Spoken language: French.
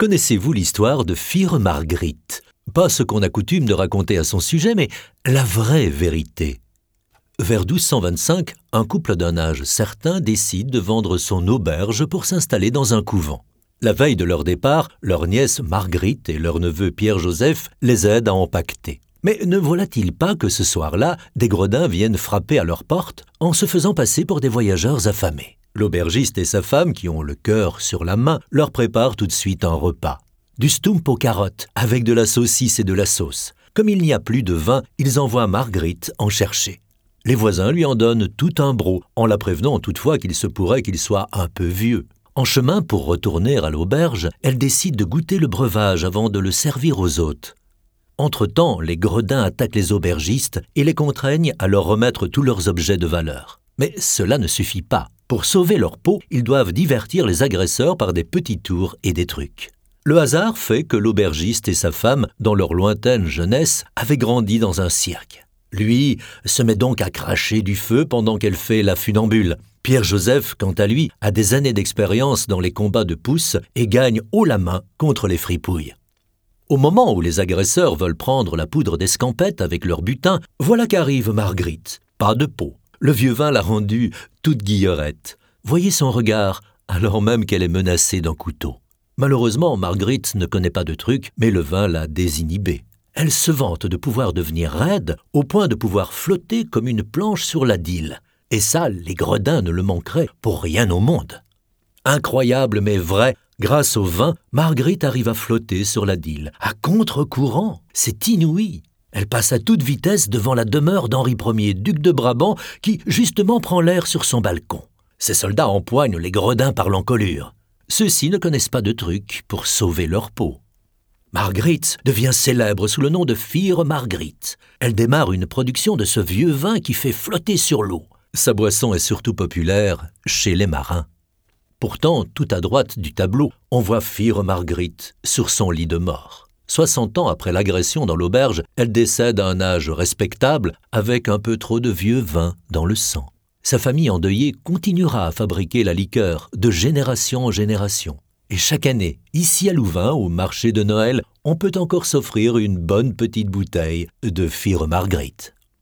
Connaissez-vous l'histoire de Fire Marguerite Pas ce qu'on a coutume de raconter à son sujet, mais la vraie vérité. Vers 1225, un couple d'un âge certain décide de vendre son auberge pour s'installer dans un couvent. La veille de leur départ, leur nièce Marguerite et leur neveu Pierre-Joseph les aident à empacter. Mais ne voilà-t-il pas que ce soir-là, des gredins viennent frapper à leur porte en se faisant passer pour des voyageurs affamés? L'aubergiste et sa femme, qui ont le cœur sur la main, leur préparent tout de suite un repas. Du stump aux carottes, avec de la saucisse et de la sauce. Comme il n'y a plus de vin, ils envoient Marguerite en chercher. Les voisins lui en donnent tout un bro, en la prévenant toutefois qu'il se pourrait qu'il soit un peu vieux. En chemin pour retourner à l'auberge, elle décide de goûter le breuvage avant de le servir aux hôtes. Entre-temps, les gredins attaquent les aubergistes et les contraignent à leur remettre tous leurs objets de valeur. Mais cela ne suffit pas. Pour sauver leur peau, ils doivent divertir les agresseurs par des petits tours et des trucs. Le hasard fait que l'aubergiste et sa femme, dans leur lointaine jeunesse, avaient grandi dans un cirque. Lui se met donc à cracher du feu pendant qu'elle fait la funambule. Pierre-Joseph, quant à lui, a des années d'expérience dans les combats de pouces et gagne haut la main contre les fripouilles. Au moment où les agresseurs veulent prendre la poudre d'escampette avec leur butin, voilà qu'arrive Marguerite. Pas de peau. Le vieux vin l'a rendue toute guillerette. Voyez son regard, alors même qu'elle est menacée d'un couteau. Malheureusement, Marguerite ne connaît pas de truc, mais le vin l'a désinhibée. Elle se vante de pouvoir devenir raide, au point de pouvoir flotter comme une planche sur la dille. Et ça, les gredins ne le manqueraient pour rien au monde. Incroyable mais vrai, Grâce au vin, Marguerite arrive à flotter sur la dille, à contre-courant. C'est inouï. Elle passe à toute vitesse devant la demeure d'Henri Ier, duc de Brabant, qui justement prend l'air sur son balcon. Ses soldats empoignent les gredins par l'encolure. Ceux-ci ne connaissent pas de truc pour sauver leur peau. Marguerite devient célèbre sous le nom de Fire Marguerite. Elle démarre une production de ce vieux vin qui fait flotter sur l'eau. Sa boisson est surtout populaire chez les marins. Pourtant, tout à droite du tableau, on voit Fire Marguerite sur son lit de mort. Soixante ans après l'agression dans l'auberge, elle décède à un âge respectable avec un peu trop de vieux vin dans le sang. Sa famille endeuillée continuera à fabriquer la liqueur de génération en génération. Et chaque année, ici à Louvain, au marché de Noël, on peut encore s'offrir une bonne petite bouteille de Fire Marguerite.